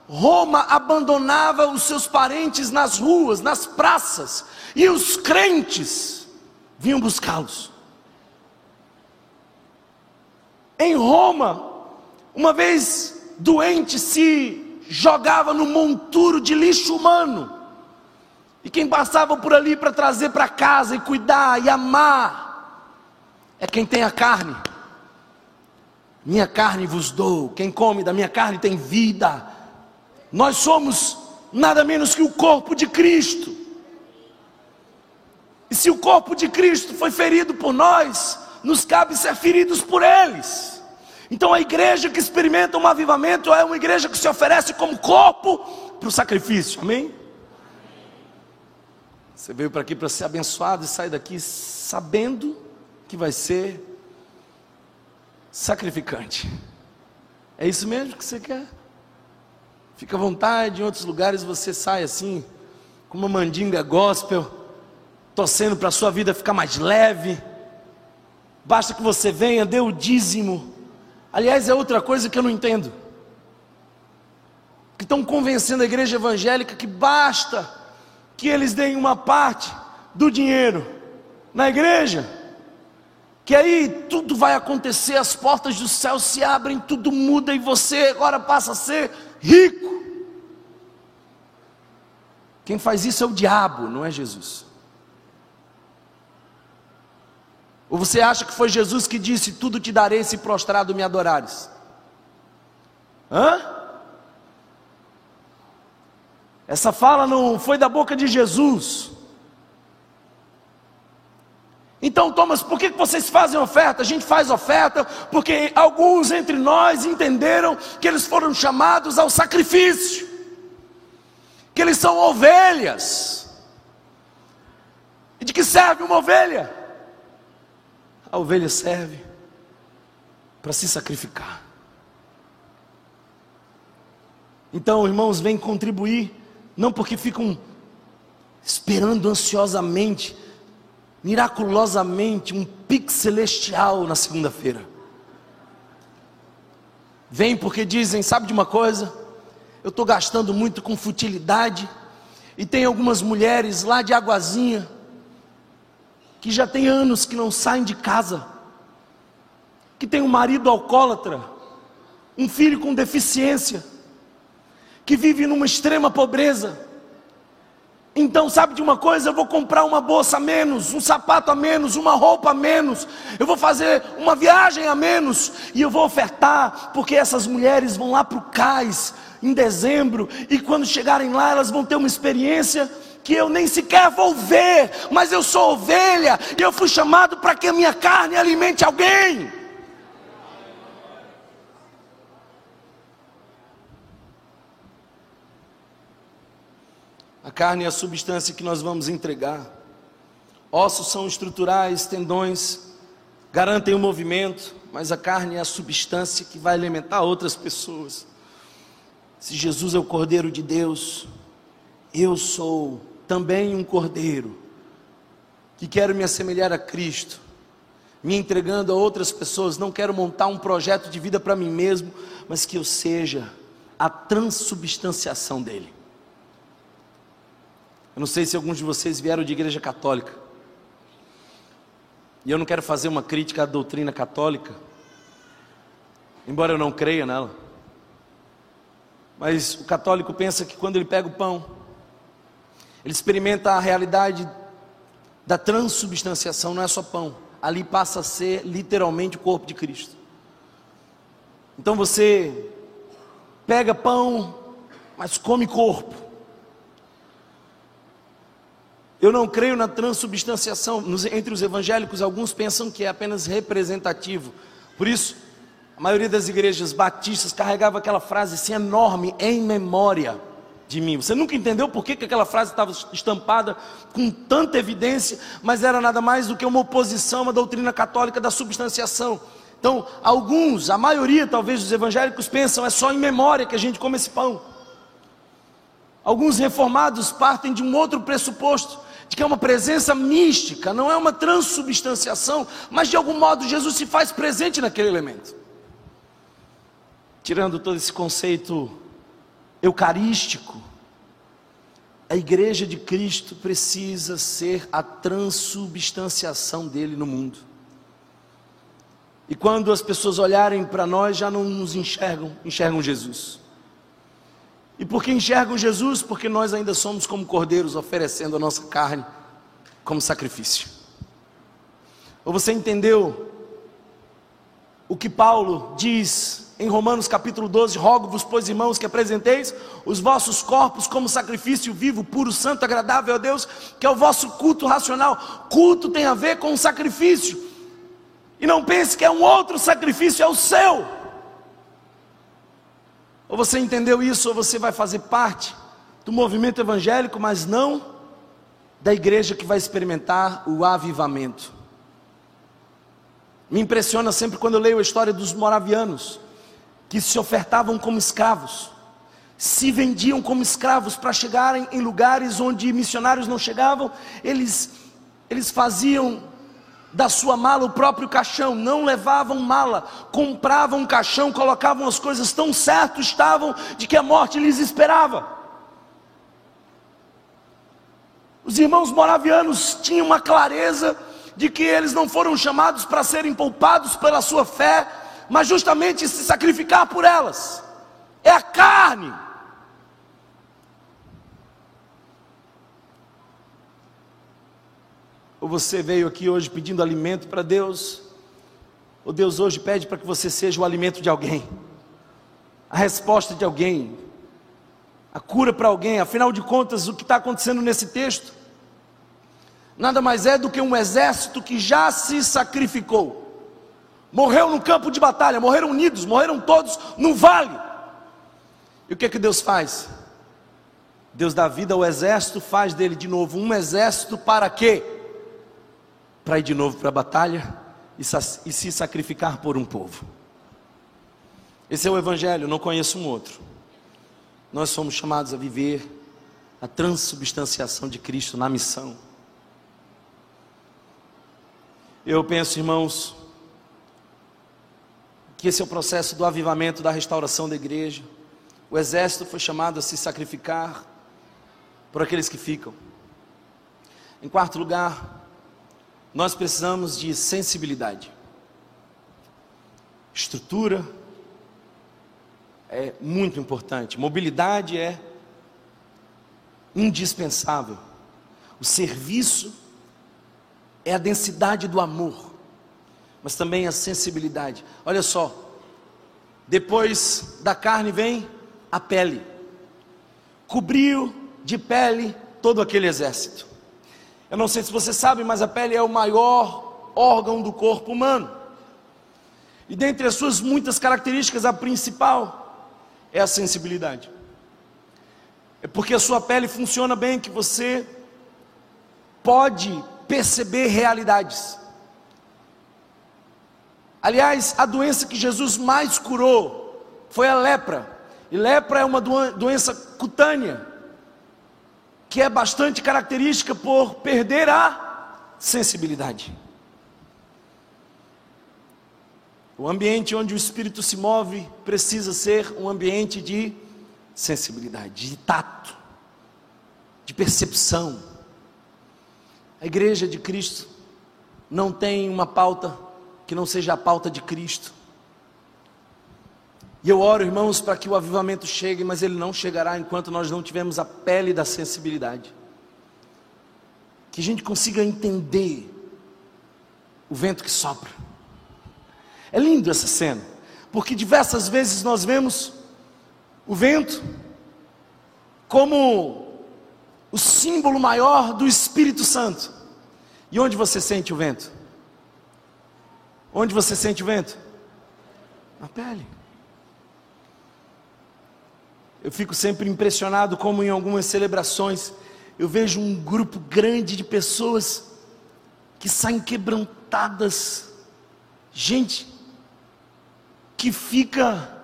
Roma abandonava os seus parentes nas ruas, nas praças, e os crentes vinham buscá-los. Em Roma, uma vez doente, se jogava no monturo de lixo humano, e quem passava por ali para trazer para casa e cuidar e amar, é quem tem a carne. Minha carne vos dou, quem come da minha carne tem vida. Nós somos nada menos que o corpo de Cristo. E se o corpo de Cristo foi ferido por nós, nos cabe ser feridos por eles. Então a igreja que experimenta um avivamento é uma igreja que se oferece como corpo para o sacrifício, amém? Você veio para aqui para ser abençoado e sai daqui sabendo que vai ser sacrificante. É isso mesmo que você quer? Fica à vontade, em outros lugares você sai assim, com uma mandinga gospel, torcendo para a sua vida ficar mais leve. Basta que você venha, dê o dízimo, Aliás, é outra coisa que eu não entendo. Que estão convencendo a igreja evangélica que basta que eles deem uma parte do dinheiro na igreja, que aí tudo vai acontecer, as portas do céu se abrem, tudo muda e você agora passa a ser rico. Quem faz isso é o diabo, não é Jesus. Ou você acha que foi Jesus que disse: Tudo te darei se prostrado me adorares? Hã? Essa fala não foi da boca de Jesus. Então, Thomas, por que vocês fazem oferta? A gente faz oferta porque alguns entre nós entenderam que eles foram chamados ao sacrifício, que eles são ovelhas. E de que serve uma ovelha? A ovelha serve para se sacrificar. Então, irmãos, vem contribuir, não porque ficam esperando ansiosamente, miraculosamente, um pique celestial na segunda-feira. Vem porque dizem, sabe de uma coisa? Eu estou gastando muito com futilidade, e tem algumas mulheres lá de Águazinha, que já tem anos que não saem de casa, que tem um marido alcoólatra, um filho com deficiência, que vive numa extrema pobreza. Então, sabe de uma coisa? Eu vou comprar uma bolsa a menos, um sapato a menos, uma roupa a menos, eu vou fazer uma viagem a menos, e eu vou ofertar, porque essas mulheres vão lá para o cais em dezembro, e quando chegarem lá, elas vão ter uma experiência que eu nem sequer vou ver, mas eu sou ovelha e eu fui chamado para que a minha carne alimente alguém. A carne é a substância que nós vamos entregar. Ossos são estruturais, tendões garantem o movimento, mas a carne é a substância que vai alimentar outras pessoas. Se Jesus é o Cordeiro de Deus, eu sou também um cordeiro, que quero me assemelhar a Cristo, me entregando a outras pessoas, não quero montar um projeto de vida para mim mesmo, mas que eu seja a transubstanciação dele. Eu não sei se alguns de vocês vieram de igreja católica, E eu não quero fazer uma crítica à doutrina católica, embora eu não creia nela. Mas o católico pensa que quando ele pega o pão, ele experimenta a realidade da transubstanciação, não é só pão, ali passa a ser literalmente o corpo de Cristo. Então você pega pão, mas come corpo. Eu não creio na transubstanciação. Entre os evangélicos, alguns pensam que é apenas representativo. Por isso, a maioria das igrejas batistas carregava aquela frase assim enorme, em memória de mim. Você nunca entendeu por que, que aquela frase estava estampada com tanta evidência, mas era nada mais do que uma oposição à doutrina católica da substanciação. Então, alguns, a maioria talvez dos evangélicos pensam é só em memória que a gente come esse pão. Alguns reformados partem de um outro pressuposto, de que é uma presença mística, não é uma transubstanciação, mas de algum modo Jesus se faz presente naquele elemento. Tirando todo esse conceito eucarístico, a igreja de Cristo precisa ser a transubstanciação dele no mundo. E quando as pessoas olharem para nós, já não nos enxergam, enxergam Jesus. E por que enxergam Jesus? Porque nós ainda somos como cordeiros oferecendo a nossa carne como sacrifício. Ou você entendeu o que Paulo diz em Romanos capítulo 12: Rogo-vos, pois irmãos, que apresenteis os vossos corpos como sacrifício vivo, puro, santo, agradável a Deus, que é o vosso culto racional. Culto tem a ver com sacrifício. E não pense que é um outro sacrifício, é o seu. Ou você entendeu isso, ou você vai fazer parte do movimento evangélico, mas não da igreja que vai experimentar o avivamento. Me impressiona sempre quando eu leio a história dos moravianos, que se ofertavam como escravos, se vendiam como escravos para chegarem em lugares onde missionários não chegavam, eles, eles faziam da sua mala o próprio caixão, não levavam mala, compravam um caixão, colocavam as coisas tão certo estavam de que a morte lhes esperava. Os irmãos moravianos tinham uma clareza de que eles não foram chamados para serem poupados pela sua fé, mas justamente se sacrificar por elas. É a carne Ou você veio aqui hoje pedindo alimento para Deus? Ou Deus hoje pede para que você seja o alimento de alguém, a resposta de alguém, a cura para alguém? Afinal de contas, o que está acontecendo nesse texto nada mais é do que um exército que já se sacrificou, morreu no campo de batalha, morreram unidos, morreram todos no vale. E o que é que Deus faz? Deus dá vida ao exército, faz dele de novo um exército para quê? para ir de novo para a batalha e, se sacrificar por um povo. Esse é o Evangelho, não conheço um outro. Nós somos chamados a viver a transubstanciação de Cristo na missão. Eu penso, irmãos, que esse é o processo do avivamento, da restauração da igreja. O exército foi chamado a se sacrificar por aqueles que ficam. Em quarto lugar, nós precisamos de sensibilidade. Estrutura é muito importante, mobilidade é indispensável. O serviço é a densidade do amor, mas também a sensibilidade. Olha só, depois da carne vem a pele, cobriu de pele todo aquele exército. Eu não sei se você sabe, mas a pele é o maior órgão do corpo humano. E dentre as suas muitas características, a principal é a sensibilidade. É porque a sua pele funciona bem que você pode perceber realidades. Aliás, a doença que Jesus mais curou foi a lepra. E lepra é uma doença cutânea que é bastante característica por perder a sensibilidade. O ambiente onde o espírito se move precisa ser um ambiente de sensibilidade, de tato, de percepção. A igreja de Cristo não tem uma pauta que não seja a pauta de Cristo. E eu oro, irmãos, para que o avivamento chegue, mas ele não chegará enquanto nós não tivermos a pele da sensibilidade. Que a gente consiga entender o vento que sopra. É lindo essa cena, porque diversas vezes nós vemos o vento como o símbolo maior do Espírito Santo. E onde você sente o vento? Onde você sente o vento? Na pele. Eu fico sempre impressionado como em algumas celebrações eu vejo um grupo grande de pessoas que saem quebrantadas. Gente que fica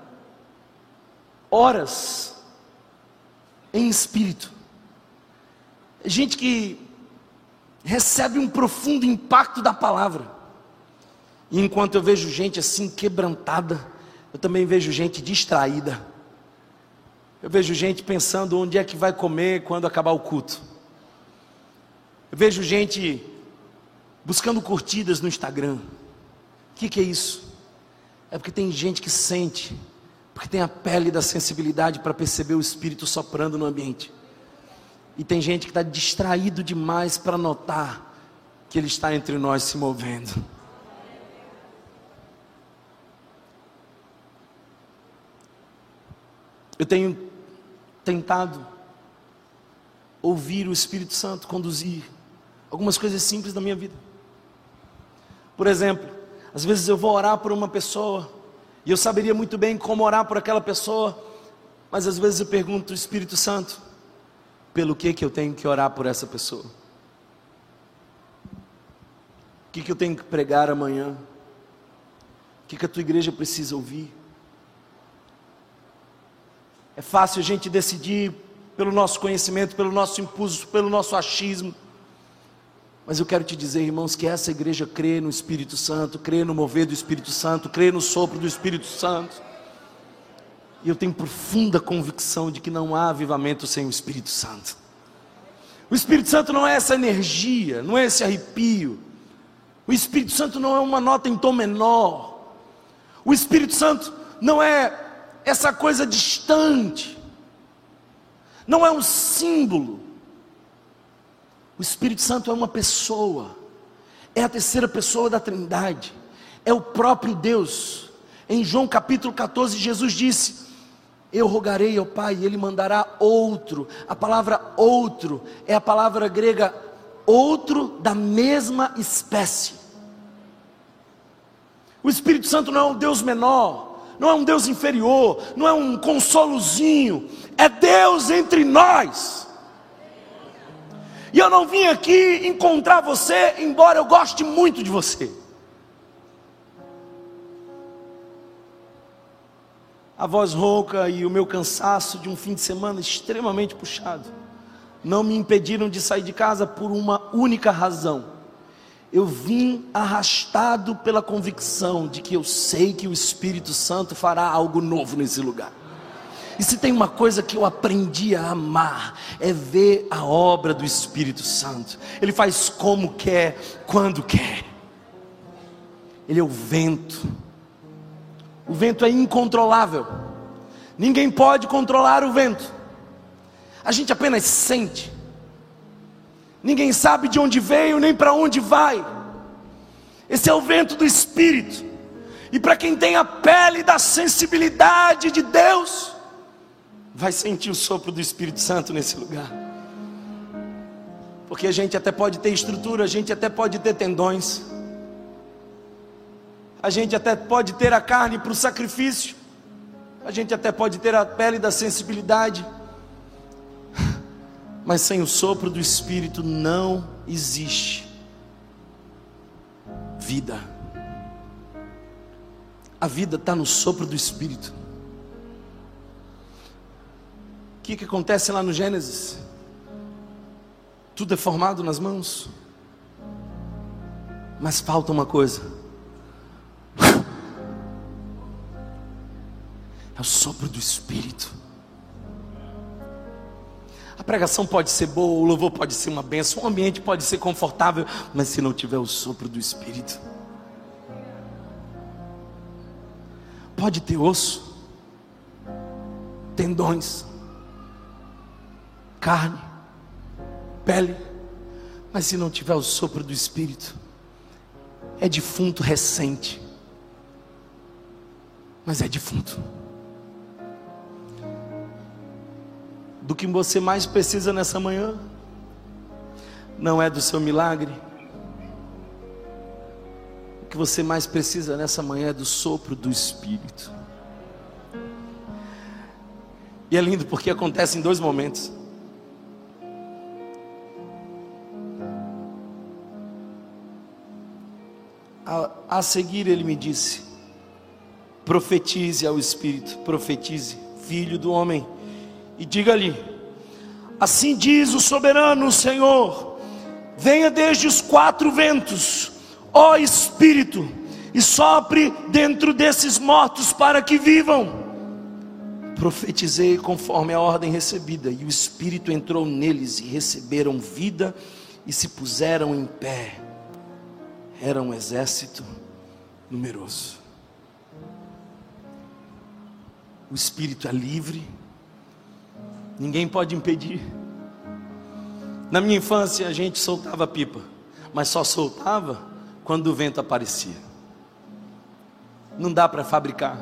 horas em espírito. Gente que recebe um profundo impacto da palavra. E enquanto eu vejo gente assim quebrantada, eu também vejo gente distraída. Eu vejo gente pensando onde é que vai comer quando acabar o culto. Eu vejo gente buscando curtidas no Instagram. O que, que é isso? É porque tem gente que sente, porque tem a pele da sensibilidade para perceber o Espírito soprando no ambiente. E tem gente que está distraído demais para notar que Ele está entre nós se movendo. Eu tenho tentado ouvir o Espírito Santo conduzir algumas coisas simples da minha vida. Por exemplo, às vezes eu vou orar por uma pessoa e eu saberia muito bem como orar por aquela pessoa, mas às vezes eu pergunto, Espírito Santo, pelo que que eu tenho que orar por essa pessoa? O que que eu tenho que pregar amanhã? O que que a tua igreja precisa ouvir? É fácil a gente decidir pelo nosso conhecimento, pelo nosso impulso, pelo nosso achismo. Mas eu quero te dizer, irmãos, que essa igreja crê no Espírito Santo, crê no mover do Espírito Santo, crê no sopro do Espírito Santo. E eu tenho profunda convicção de que não há avivamento sem o Espírito Santo. O Espírito Santo não é essa energia, não é esse arrepio. O Espírito Santo não é uma nota em tom menor. O Espírito Santo não é essa coisa distante, não é um símbolo. O Espírito Santo é uma pessoa, é a terceira pessoa da Trindade, é o próprio Deus. Em João capítulo 14, Jesus disse: Eu rogarei ao Pai, e Ele mandará outro. A palavra outro é a palavra grega outro da mesma espécie. O Espírito Santo não é um Deus menor, não é um Deus inferior, não é um consolozinho, é Deus entre nós. E eu não vim aqui encontrar você, embora eu goste muito de você. A voz rouca e o meu cansaço de um fim de semana extremamente puxado não me impediram de sair de casa por uma única razão eu vim arrastado pela convicção de que eu sei que o Espírito Santo fará algo novo nesse lugar. E se tem uma coisa que eu aprendi a amar, é ver a obra do Espírito Santo. Ele faz como quer, quando quer. Ele é o vento. O vento é incontrolável. Ninguém pode controlar o vento. A gente apenas sente. Ninguém sabe de onde veio nem para onde vai. Esse é o vento do Espírito. E para quem tem a pele da sensibilidade de Deus, vai sentir o sopro do Espírito Santo nesse lugar. Porque a gente até pode ter estrutura, a gente até pode ter tendões, a gente até pode ter a carne para o sacrifício, a gente até pode ter a pele da sensibilidade, mas sem o sopro do Espírito não existe vida. A vida está no sopro do Espírito. O que, que acontece lá no Gênesis? Tudo é formado nas mãos, mas falta uma coisa. <laughs> É o sopro do Espírito. Pregação pode ser boa, o louvor pode ser uma benção, o ambiente pode ser confortável, mas se não tiver o sopro do Espírito, pode ter osso, tendões, carne, pele, mas se não tiver o sopro do Espírito, é defunto recente, mas é defunto. Do que você mais precisa nessa manhã, não é do seu milagre, o que você mais precisa nessa manhã é do sopro do Espírito. E é lindo porque acontece em dois momentos. A, a seguir ele me disse: profetize ao Espírito, profetize, filho do homem, e diga-lhe: Assim diz o soberano Senhor: venha desde os quatro ventos, ó Espírito, e sopre dentro desses mortos para que vivam. Profetizei conforme a ordem recebida, e o Espírito entrou neles e receberam vida e se puseram em pé era um exército numeroso. O espírito é livre, ninguém pode impedir. Na minha infância a gente soltava pipa, mas só soltava quando o vento aparecia. Não dá para fabricar.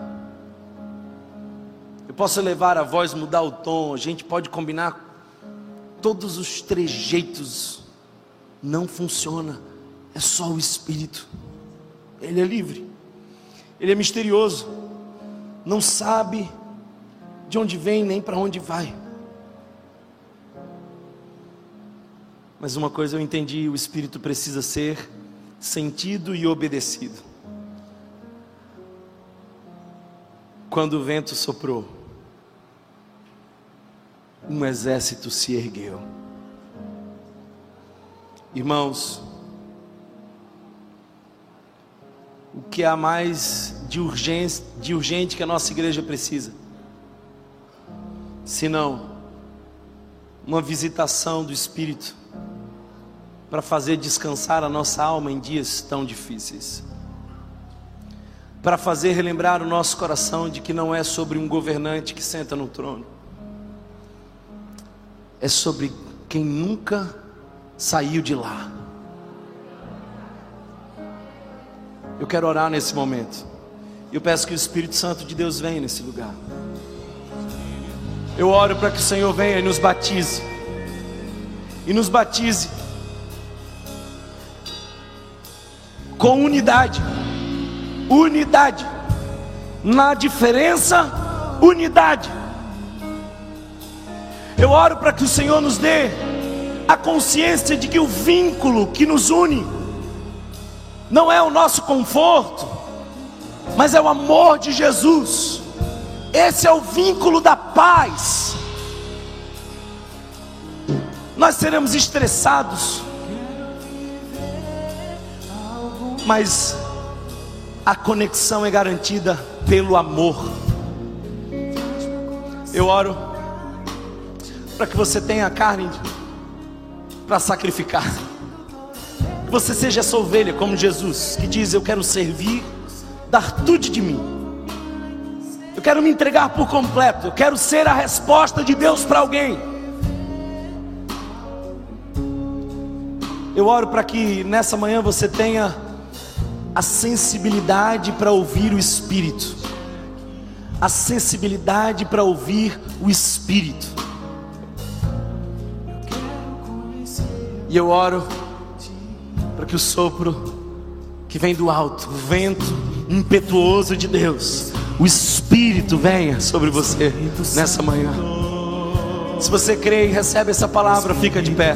Eu posso levar a voz, mudar o tom, a gente pode combinar todos os trejeitos. Não funciona é só o Espírito. Ele é livre, ele é misterioso, não sabe de onde vem nem para onde vai. Mas uma coisa eu entendi: o Espírito precisa ser sentido e obedecido. Quando o vento soprou, um exército se ergueu. Irmãos, o que há mais de urgente, de urgente que a nossa igreja precisa, senão uma visitação do Espírito para fazer descansar a nossa alma em dias tão difíceis, para fazer relembrar o nosso coração de que não é sobre um governante que senta no trono, é sobre quem nunca saiu de lá Eu quero orar nesse momento. Eu peço que o Espírito Santo de Deus venha nesse lugar. Eu oro para que o Senhor venha e nos batize. E nos batize com unidade. Unidade. Na diferença, unidade. Eu oro para que o Senhor nos dê a consciência de que o vínculo que nos une não é o nosso conforto, mas é o amor de Jesus. Esse é o vínculo da paz. Nós seremos estressados, mas a conexão é garantida pelo amor. Eu oro para que você tenha carne para sacrificar que você seja essa ovelha como Jesus, que diz: Eu quero servir, dar tudo de mim. Eu quero me entregar por completo. Eu quero ser a resposta de Deus para alguém. Eu oro para que nessa manhã você tenha a sensibilidade para ouvir o Espírito, a sensibilidade para ouvir o Espírito. E eu oro para que o sopro que vem do alto, o vento impetuoso de Deus, o Espírito venha sobre você nessa manhã. Se você crê e recebe essa palavra, fica de pé.